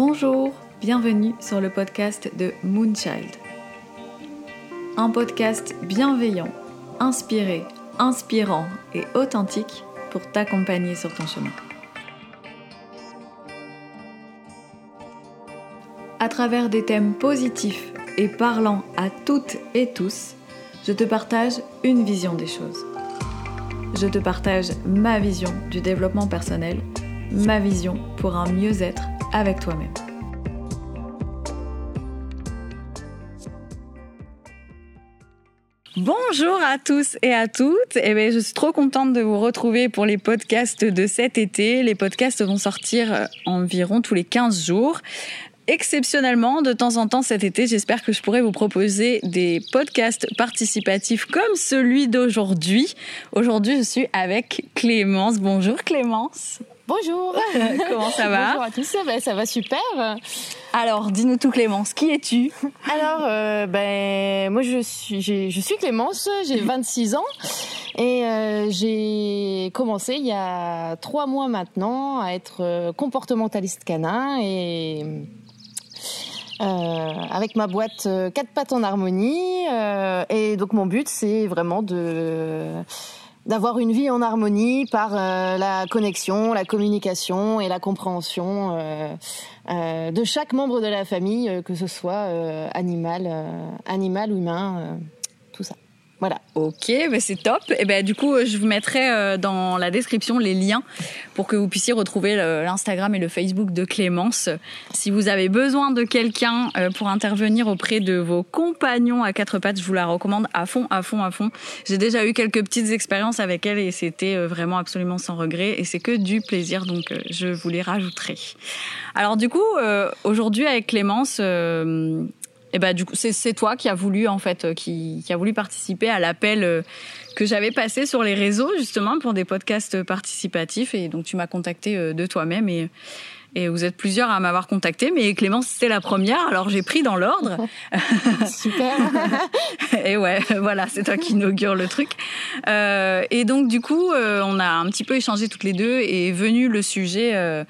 Bonjour, bienvenue sur le podcast de Moonchild. Un podcast bienveillant, inspiré, inspirant et authentique pour t'accompagner sur ton chemin. À travers des thèmes positifs et parlant à toutes et tous, je te partage une vision des choses. Je te partage ma vision du développement personnel, ma vision pour un mieux-être avec toi-même. Bonjour à tous et à toutes. Eh bien, je suis trop contente de vous retrouver pour les podcasts de cet été. Les podcasts vont sortir environ tous les 15 jours exceptionnellement, de temps en temps cet été, j'espère que je pourrai vous proposer des podcasts participatifs comme celui d'aujourd'hui. Aujourd'hui, je suis avec Clémence. Bonjour Clémence. Bonjour. Comment ça va Bonjour à tous. Ben, ça va super. Alors, dis-nous tout Clémence. Qui es-tu Alors, euh, ben moi je suis je suis Clémence. J'ai 26 ans et euh, j'ai commencé il y a trois mois maintenant à être euh, comportementaliste canin et euh, avec ma boîte quatre pattes en harmonie. Et donc mon but, c'est vraiment de d'avoir une vie en harmonie par la connexion, la communication et la compréhension de chaque membre de la famille, que ce soit animal, animal ou humain. Voilà. Ok, bah c'est top. Et ben du coup, je vous mettrai euh, dans la description les liens pour que vous puissiez retrouver l'Instagram et le Facebook de Clémence. Si vous avez besoin de quelqu'un euh, pour intervenir auprès de vos compagnons à quatre pattes, je vous la recommande à fond, à fond, à fond. J'ai déjà eu quelques petites expériences avec elle et c'était euh, vraiment absolument sans regret et c'est que du plaisir, donc je vous les rajouterai. Alors du coup, aujourd'hui avec Clémence, et ben du coup c'est toi qui a voulu en fait euh, qui, qui a voulu participer à l'appel euh, que j'avais passé sur les réseaux justement pour des podcasts participatifs et donc tu m'as contacté euh, de toi-même et et vous êtes plusieurs à m'avoir contacté, mais Clémence c'était la première, alors j'ai pris dans l'ordre. Super. et ouais, voilà, c'est toi qui inaugure le truc. Euh, et donc du coup, on a un petit peu échangé toutes les deux et est venu le sujet. Euh,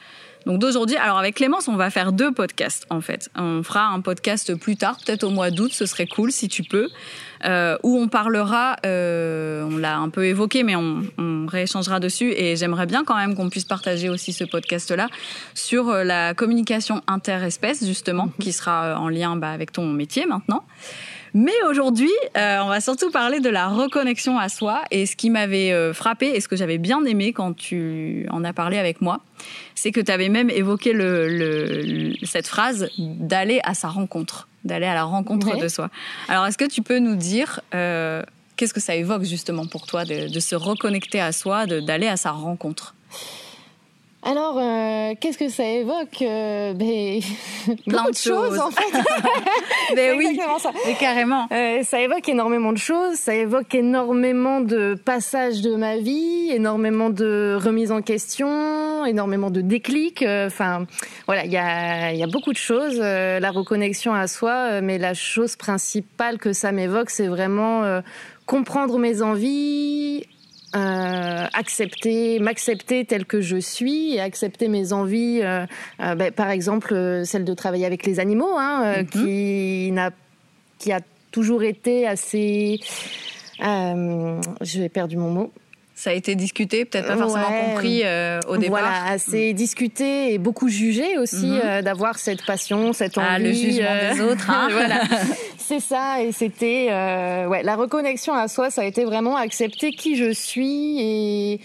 donc d'aujourd'hui, alors avec Clémence, on va faire deux podcasts en fait. On fera un podcast plus tard, peut-être au mois d'août, ce serait cool si tu peux, euh, où on parlera, euh, on l'a un peu évoqué, mais on, on rééchangera dessus. Et j'aimerais bien quand même qu'on puisse partager aussi ce podcast-là sur euh, la communication interespèce justement, mhm. qui sera en lien bah, avec ton métier maintenant. Mais aujourd'hui, euh, on va surtout parler de la reconnexion à soi. Et ce qui m'avait euh, frappé et ce que j'avais bien aimé quand tu en as parlé avec moi, c'est que tu avais même évoqué le, le, cette phrase d'aller à sa rencontre, d'aller à la rencontre Ouais. de soi. Alors, est-ce que tu peux nous dire euh, qu'est-ce que ça évoque justement pour toi de, de se reconnecter à soi, d'aller à sa rencontre? Alors, euh, qu'est-ce que ça évoque euh, ben, Plein beaucoup de choses. en fait. C'est oui, exactement ça. mais carrément. Euh, ça évoque énormément de choses, ça évoque énormément de passages de ma vie, énormément de remises en question, énormément de déclics. euh, Enfin, voilà, il y a, y a beaucoup de choses. la reconnexion à soi, mais la chose principale que ça m'évoque, c'est vraiment comprendre mes envies. Euh, accepter, m'accepter tel que je suis et accepter mes envies, euh, euh, ben, par exemple celle de travailler avec les animaux, hein, Mhm. qui n'a qui a toujours été assez. Euh, J'ai perdu mon mot. Ça a été discuté, peut-être pas forcément Ouais. compris euh, au départ. Voilà, assez discuté et beaucoup jugé aussi Mhm. euh, d'avoir cette passion, cette envie. Ah, le jugement euh, des autres. Hein voilà, c'est ça. Et c'était, euh, ouais, la reconnexion à soi, ça a été vraiment accepter qui je suis et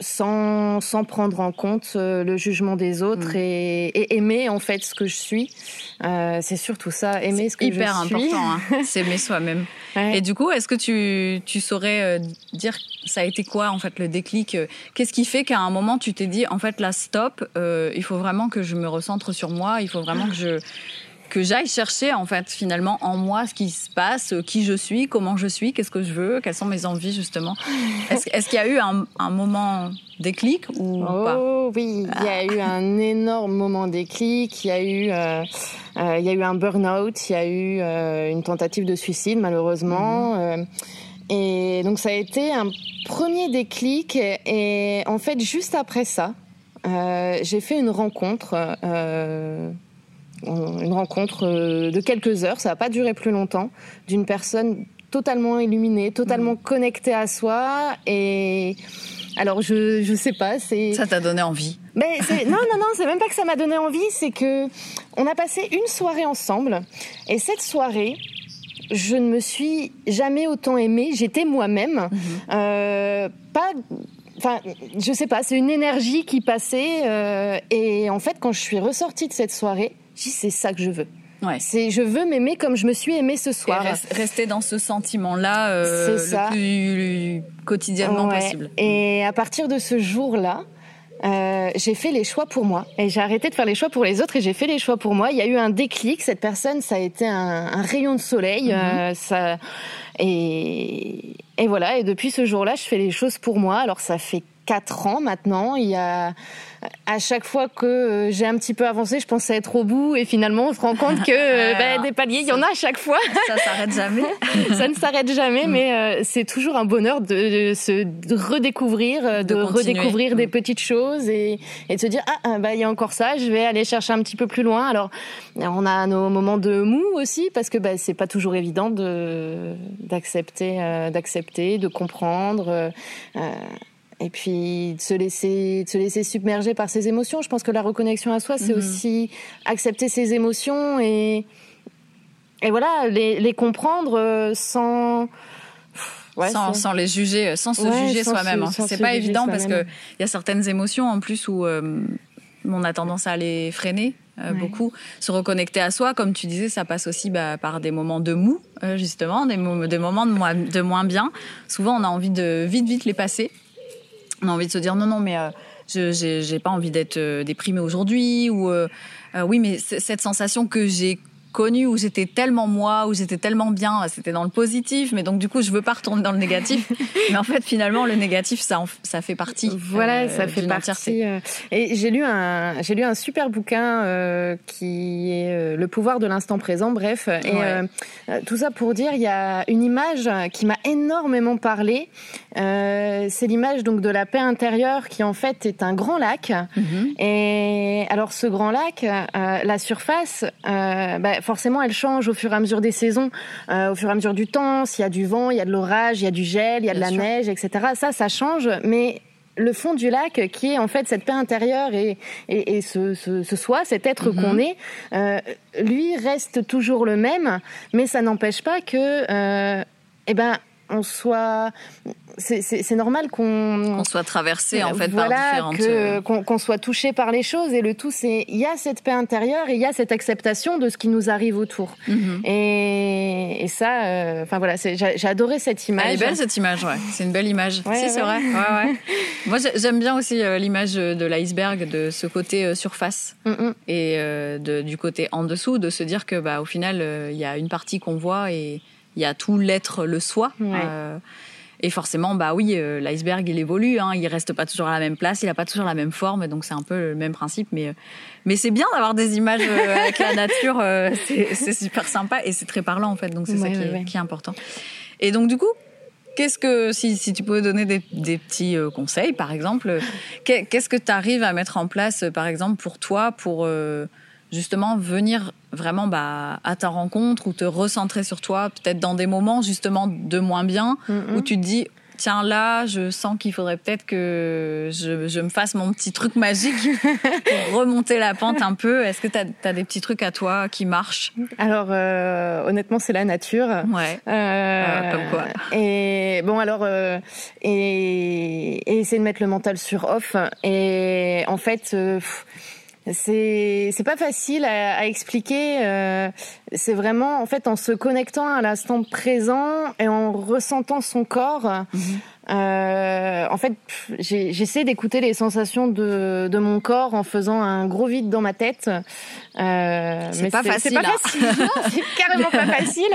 sans, sans prendre en compte euh, le jugement des autres Mm. et, et aimer en fait ce que je suis. Euh, c'est surtout ça, aimer ce que hyper je suis. important, hein, s'aimer soi-même. Ouais. Et du coup, est-ce que tu, tu saurais euh, dire ça a été quoi en fait le déclic Qu'est-ce qui fait qu'à un moment tu t'es dit en fait là stop, euh, il faut vraiment que je me recentre sur moi, il faut vraiment que je que j'aille chercher en fait finalement en moi ce qui se passe, euh, qui je suis, comment je suis, qu'est-ce que je veux, quelles sont mes envies justement. Est-ce qu'il y a eu un, un moment déclic ou pas? Oh oui, il y a eu un énorme moment déclic. Il y a eu, euh, euh, il y a eu un burn-out. Il y a eu euh, une tentative de suicide malheureusement. Euh, et donc ça a été un premier déclic. Et, et en fait, juste après ça, j'ai fait une rencontre. Euh, une rencontre de quelques heures, ça n'a pas duré plus longtemps, d'une personne totalement illuminée, totalement mmh. connectée à soi et alors je je sais pas, c'est ça t'a donné envie? Mais non non non, c'est même pas que ça m'a donné envie, c'est que on a passé une soirée ensemble et cette soirée, je ne me suis jamais autant aimée. J'étais moi-même, mhm. euh, pas. Enfin, je sais pas, c'est une énergie qui passait. Euh, et en fait, quand je suis ressortie de cette soirée, j'ai c'est ça que je veux. Ouais. C'est je veux m'aimer comme je me suis aimée ce soir. rester dans ce sentiment-là euh, le plus quotidiennement possible. Et à partir de ce jour-là, euh, j'ai fait les choix pour moi et j'ai arrêté de faire les choix pour les autres et j'ai fait les choix pour moi. Il y a eu un déclic. Cette personne, ça a été un, un rayon de soleil. Mhm. Euh, ça et, et voilà. Et depuis ce jour-là, je fais les choses pour moi. Alors ça fait quatre ans maintenant. Il y a à chaque fois que euh, j'ai un petit peu avancé, je pensais être au bout et finalement on se rend compte que euh, ben, des paliers, il y en a à chaque fois. Ça s'arrête jamais. ça ne s'arrête jamais, mais euh, c'est toujours un bonheur de, se redécouvrir, de, redécouvrir des mm. petites choses et, et, de se dire ah bah il y a encore ça, je vais aller chercher un petit peu plus loin. Alors on a nos moments de mou aussi parce que bah, c'est pas toujours évident de d'accepter, d'accepter, de comprendre. Euh, et puis de se laisser de se laisser submerger par ses émotions. Je pense que la reconnexion à soi, c'est mhm. aussi accepter ses émotions et et voilà les, les comprendre euh, sans Ouais, sans, sans, les juger, euh, sans se juger soi-même. Hein. C'est pas évident parce que il y a certaines émotions en plus où euh, on a tendance à les freiner beaucoup. Se reconnecter à soi, comme tu disais, ça passe aussi bah, par des moments de mou, justement, des, des moments de moins, de moins bien. Souvent, on a envie de vite, vite les passer on a envie de se dire non, non, mais euh, je j'ai pas envie d'être euh, déprimée aujourd'hui ou euh, oui, mais cette sensation que j'ai connu où j'étais tellement moi, où j'étais tellement bien, c'était dans le positif, mais donc du coup je veux pas retourner dans le négatif. mais en fait finalement le négatif ça ça fait partie. Voilà, euh, ça fait partie. Euh, et j'ai lu un j'ai lu un super bouquin euh, qui est Le pouvoir de l'instant présent. Bref, et tout ça pour dire il y a une image qui m'a énormément parlé. c'est l'image donc de la paix intérieure qui en fait est un grand lac. Mhm. Et alors ce grand lac, la surface, bah, forcément, elle change au fur et à mesure des saisons, euh, au fur et à mesure du temps. S'il y a du vent, il y a de l'orage, il y a du gel, il y a de la neige, etc. Ça, ça change, mais le fond du lac, qui est en fait cette paix intérieure et, et, ce, ce, soi, cet être mhm. qu'on est, euh, lui reste toujours le même, mais ça n'empêche pas que, euh, eh ben, on soit c'est normal qu'on soit traversé en fait par différentes euh, qu'on soit touché par les choses. Et le tout c'est il y a cette paix intérieure et il y a cette acceptation de ce qui nous arrive autour. Mhm. et, et, ça euh, enfin voilà j'ai adoré cette image elle est belle cette image ouais. C'est une belle image. Si c'est vrai. ouais, moi j'aime bien aussi euh, l'image de l'iceberg de ce côté surface. Mm, et de, du côté en dessous de se dire que bah au final il y a une partie qu'on voit et il y a tout l'être, le soi. Euh, et forcément, bah oui, euh, l'iceberg il évolue, hein, il reste pas toujours à la même place, il a pas toujours la même forme, donc c'est un peu le même principe. Mais euh, mais c'est bien d'avoir des images avec la nature, c'est super sympa et c'est très parlant en fait, donc c'est ça qui, est, important. Et donc du coup, Qu'est-ce que, si, si, tu pouvais donner des, des petits conseils, par exemple, qu'est-ce que tu arrives à mettre en place, par exemple, pour toi, pour justement venir vraiment bah, à ta rencontre ou te recentrer sur toi, peut-être dans des moments justement de moins bien, où tu te dis, tiens là, je sens qu'il faudrait peut-être que je, je, me fasse mon petit truc magique pour remonter la pente un peu. Est-ce que tu as, des petits trucs à toi qui marchent? Alors euh, honnêtement, c'est la nature. Ouais. Euh, ah, comme quoi. Et bon alors, euh, et, et, essayer de mettre le mental sur off. Et en fait... Euh, c'est pas facile à, à expliquer. Euh, c'est vraiment en fait en se connectant à l'instant présent et en ressentant son corps. Mhm. Euh, en fait, j'essaie d'écouter les sensations de, de mon corps en faisant un gros vide dans ma tête. Euh, c'est pas facile. C'est pas facile. c'est carrément pas facile.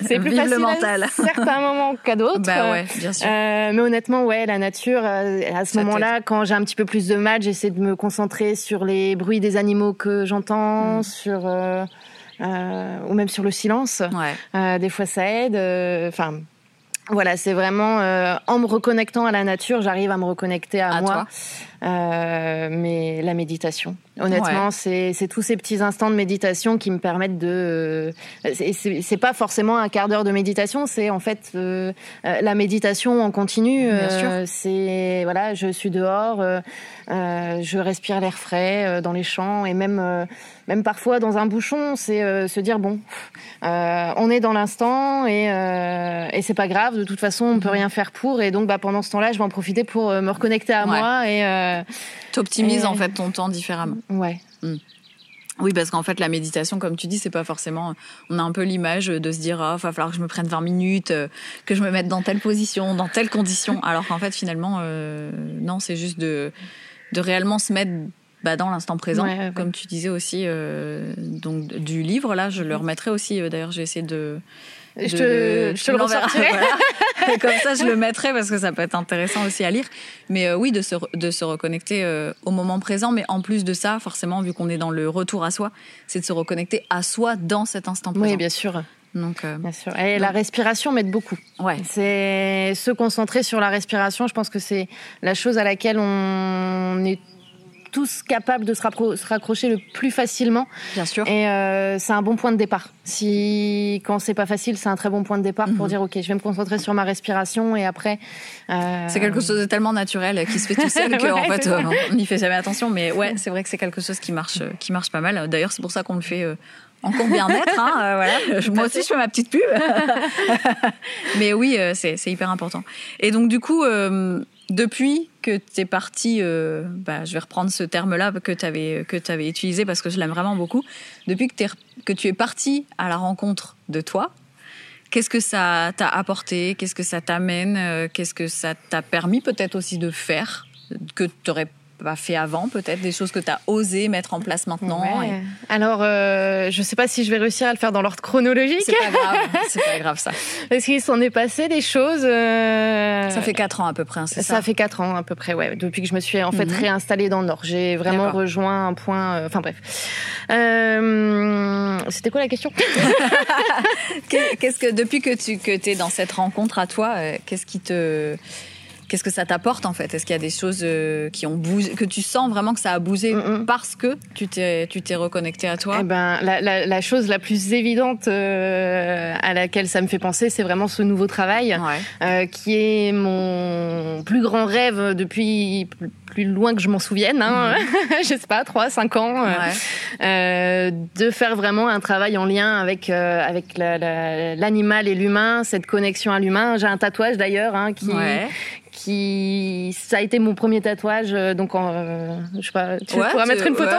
C'est plus facile mental. à certains moments qu'à d'autres. Bah ouais, bien sûr. Euh, mais honnêtement, ouais, la nature. Euh, à ce moment-là, quand j'ai un petit peu plus de mal, j'essaie de me concentrer sur les bruits des animaux que j'entends, mm. sur euh, euh, ou même sur le silence. Ouais. des fois, ça aide. Enfin voilà, c'est vraiment euh, en me reconnectant à la nature, j'arrive à me reconnecter à, moi. Mais la méditation. Honnêtement, c'est tous ces petits instants de méditation qui me permettent de. c'est pas forcément un quart d'heure de méditation, c'est en fait la méditation en continu. c'est voilà, je suis dehors, je respire l'air frais dans les champs et même même parfois dans un bouchon, c'est euh, se dire bon, euh, on est dans l'instant et, euh, et c'est pas grave. De toute façon, on peut rien faire pour. Et donc, bah, pendant ce temps-là, je vais en profiter pour me reconnecter à moi et t'optimises en fait ton temps différemment. Ouais. Hmm. Oui, parce qu'en fait, la méditation, comme tu dis, c'est pas forcément. On a un peu l'image de se dire, ah, va falloir que je me prenne 20 minutes, que je me mette dans telle position, dans telle condition. Alors qu'en fait, finalement, non, c'est juste de, de réellement se mettre bah, dans l'instant présent, comme tu disais aussi. Euh, donc du livre là, je le remettrai aussi. Euh, d'ailleurs, j'ai essayé de je te, je te le ressortirai. Comme ça, je le mettrai parce que ça peut être intéressant aussi à lire. Mais euh, oui, de se, de se reconnecter au moment présent. Mais en plus de ça, forcément, vu qu'on est dans le retour à soi, c'est de se reconnecter à soi dans cet instant présent. Oui, bien sûr. Donc, bien sûr. Et la respiration m'aide beaucoup. Ouais. C'est se concentrer sur la respiration. Je pense que c'est la chose à laquelle on est tous capables de se, raccrocher le plus facilement. Bien sûr. Et euh, c'est un bon point de départ. Si quand c'est pas facile, c'est un très bon point de départ pour mhm. dire ok, je vais me concentrer sur ma respiration et après. Euh... C'est quelque chose de tellement naturel qui se fait tout seul qu'en fait euh, on n'y fait jamais attention. Mais ouais, c'est vrai que c'est quelque chose qui marche, qui marche pas mal. D'ailleurs, c'est pour ça qu'on le fait. Encore bien-être, hein, voilà. Moi aussi, je fais ma petite pub. Mais oui, c'est hyper important. Et donc, du coup, depuis que tu es parti, euh, bah, je vais reprendre ce terme-là que tu avais, que avais utilisé parce que je l'aime vraiment beaucoup, depuis que, que tu es parti à la rencontre de toi, qu'est-ce que ça t'a apporté? Qu'est-ce que ça t'amène? Euh, Qu'est-ce que ça t'a permis peut-être aussi de faire que tu pas fait avant, peut-être des choses que tu as osé mettre en place maintenant Alors, euh, je sais pas si je vais réussir à le faire dans l'ordre chronologique. C'est pas grave, c'est pas grave ça. Parce qu'il s'en est passé des choses. Euh, ça fait quatre ans à peu près, hein, c'est ça Ça fait quatre ans à peu près, ouais. Depuis que je me suis en fait mhm. réinstallée dans le Nord, j'ai vraiment rejoint un point. Euh, enfin bref. C'était quoi la question? Qu'est-ce que depuis que tu que es dans cette rencontre à toi, qu'est-ce qui te Qu'est-ce que ça t'apporte en fait? Est-ce qu'il y a des choses euh, qui ont bougé, que tu sens vraiment que ça a bougé mm, mm. parce que tu t'es tu t'es reconnecté à toi? Eh ben, la, la, la, chose la plus évidente euh, à laquelle ça me fait penser, c'est vraiment ce nouveau travail, euh, qui est mon plus grand rêve depuis plus loin que je m'en souvienne, hein, mm. je sais pas, 3, 5 ans, de faire vraiment un travail en lien avec avec l'animal et l'humain, cette connexion à l'humain. J'ai un tatouage d'ailleurs hein, qui qui ça a été mon premier tatouage euh, donc en, euh, je sais pas tu pourras mettre une photo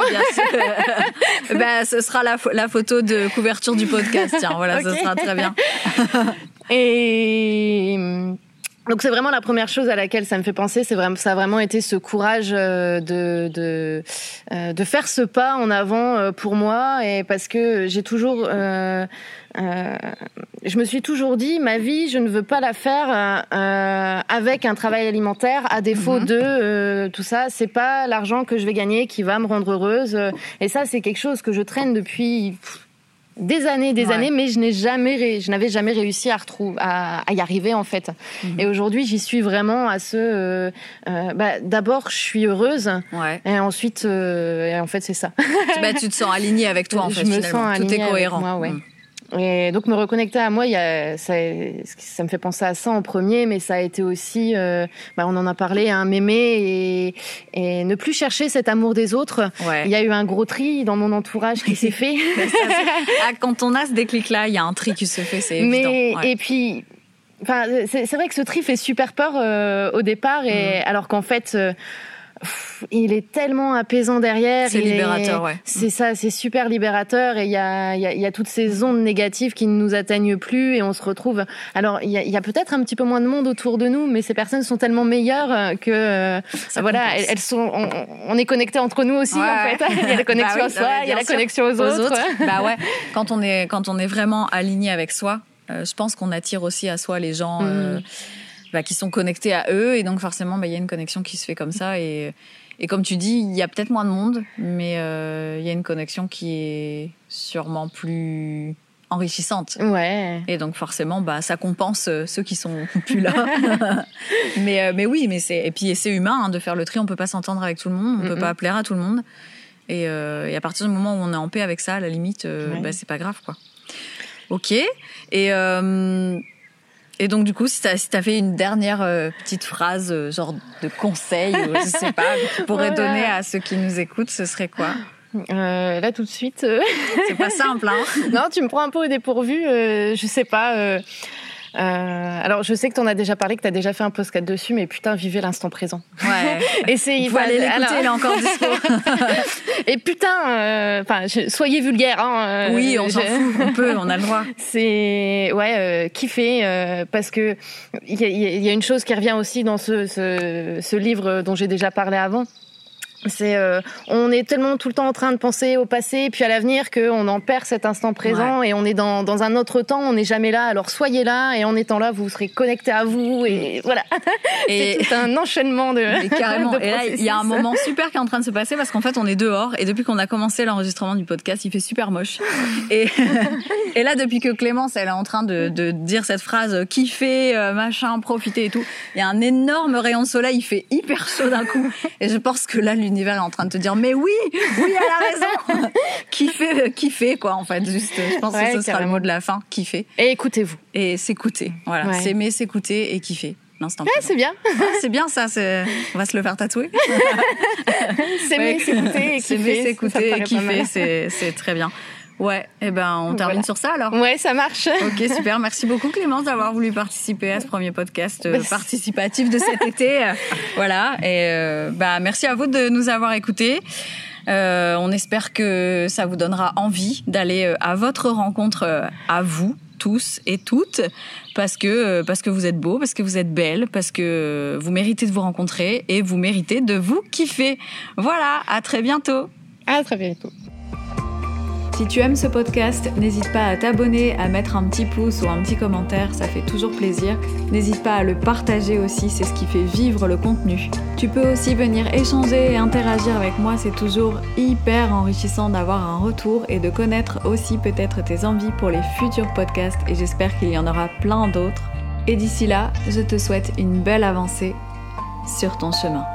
bah, ce sera la, la, photo de couverture du podcast tiens voilà ce sera très bien. Et donc c'est vraiment la première chose à laquelle ça me fait penser, c'est vraiment ça a vraiment été ce courage euh, de de de faire ce pas en avant pour moi et parce que j'ai toujours euh, euh, je me suis toujours dit, ma vie, je ne veux pas la faire euh, avec un travail alimentaire, à défaut mhm. de euh, tout ça. C'est pas l'argent que je vais gagner qui va me rendre heureuse. Et ça, c'est quelque chose que je traîne depuis des années, des années, mais je n'ai jamais, je n'avais jamais réussi à retrouver, à, y arriver en fait. Mhm. Et aujourd'hui, j'y suis vraiment à ce. bah, D'abord, je suis heureuse, et ensuite, en fait, c'est ça. bah, tu te sens alignée avec toi en fait. Je me sens Tout est cohérent. Moi, ouais. Mm. Et donc me reconnecter à moi, il y a, ça, ça, me fait penser à ça en premier, mais ça a été aussi, euh, bah on en a parlé, un hein, m'aimer et, et, ne plus chercher cet amour des autres. Il y a eu un gros tri dans mon entourage qui s'est fait. ah, quand on a ce déclic-là, il y a un tri qui se fait, c'est évident. Mais, Et puis, enfin, c'est vrai que ce tri fait super peur euh, au départ, et mm. alors qu'en fait. Euh, il est tellement apaisant derrière. C'est libérateur, ouais. C'est ça, c'est super libérateur et il y a, y, a, y a, toutes ces ondes négatives qui ne nous atteignent plus et on se retrouve. Alors il y a, y a peut-être un petit peu moins de monde autour de nous, mais ces personnes sont tellement meilleures que euh, voilà, elles, sont. On, est connectés entre nous aussi en fait. Il y a la connexion bah à soi, il y a la connexion aux, autres. bah ouais. Quand on est quand on est vraiment aligné avec soi, euh, je pense qu'on attire aussi à soi les gens. Euh, mm. Bah, qui sont connectés à eux et donc forcément bah, il y a une connexion qui se fait comme ça et et comme tu dis, il y a peut-être moins de monde, mais euh, il y a une connexion qui est sûrement plus enrichissante. Ouais. Et donc forcément, bah, ça compense euh, ceux qui sont plus là. mais, euh, mais oui, mais c'est et puis c'est humain hein, de faire le tri. On peut pas s'entendre avec tout le monde, on Mm peut pas plaire à tout le monde. Et, euh, et à partir du moment où on est en paix avec ça, à la limite, euh, Ouais. bah, c'est pas grave, quoi. Ok. Et et donc du coup, si t'as si as fait une dernière euh, petite phrase, euh, genre de conseil, ou je sais pas, que tu pourrais Voilà. donner à ceux qui nous écoutent, ce serait quoi? Euh, là tout de suite. euh, C'est pas simple, hein non, tu me prends un peu au dépourvu. euh, je sais pas. Euh, euh, alors, je sais que tu en as déjà parlé, que tu as déjà fait un podcast dessus, mais putain, vivez l'instant présent. Ouais. Essayez. Il faut aller l'écouter, alors- il est encore dispo. Et putain, euh, enfin, je- soyez vulgaire. Hein, euh, oui, on s'en fout, on peut, on a le droit. C'est ouais, euh, kiffer euh, parce que il y y a une chose qui revient aussi dans ce, ce, ce livre dont j'ai déjà parlé avant. C'est euh, on est tellement tout le temps en train de penser au passé puis à l'avenir qu'on en perd cet instant présent et on est dans, dans un autre temps, on n'est jamais là. Alors soyez là et en étant là, vous serez connecté à vous et voilà. Et, C'est un enchaînement de. carrément. de Et là, il y a un moment super qui est en train de se passer parce qu'en fait, on est dehors et depuis qu'on a commencé l'enregistrement du podcast, il fait super moche. Et, et là, depuis que Clémence, elle est en train de, de dire cette phrase kiffer, euh, machin, profiter et tout, il y a un énorme rayon de soleil, il fait hyper chaud d'un coup. Et je pense que là, l'univers est en train de te dire, mais oui, oui, elle a raison. kiffer, euh, kiffer, quoi, en fait. Juste, je pense Ouais, que ce sera le mot de la fin, kiffer. Et écoutez-vous. Et s'écouter. Voilà. Ouais. S'aimer, s'écouter et kiffer. L'instant Ouais, c'est bien. Ah, c'est bien ça, on va se le faire tatouer. S'aimer, s'écouter et kiffer. s'écouter et kiffer, c'est très bien. Ouais, et ben on termine Voilà. sur ça alors. Ouais, ça marche. Ok, super. Merci beaucoup Clémence d'avoir voulu participer à ce premier podcast euh, participatif de cet été. Voilà, et euh, bah merci à vous de nous avoir écoutés. Euh, on espère que ça vous donnera envie d'aller euh, à votre rencontre à vous tous et toutes parce que parce que vous êtes beaux, parce que vous êtes belles, parce que vous méritez de vous rencontrer et vous méritez de vous kiffer. Voilà, à très bientôt. À très bientôt. Si tu aimes ce podcast, n'hésite pas à t'abonner, à mettre un petit pouce ou un petit commentaire, ça fait toujours plaisir. N'hésite pas à le partager aussi, c'est ce qui fait vivre le contenu. Tu peux aussi venir échanger et interagir avec moi, c'est toujours hyper enrichissant d'avoir un retour et de connaître aussi peut-être tes envies pour les futurs podcasts et j'espère qu'il y en aura plein d'autres. Et d'ici là, je te souhaite une belle avancée sur ton chemin.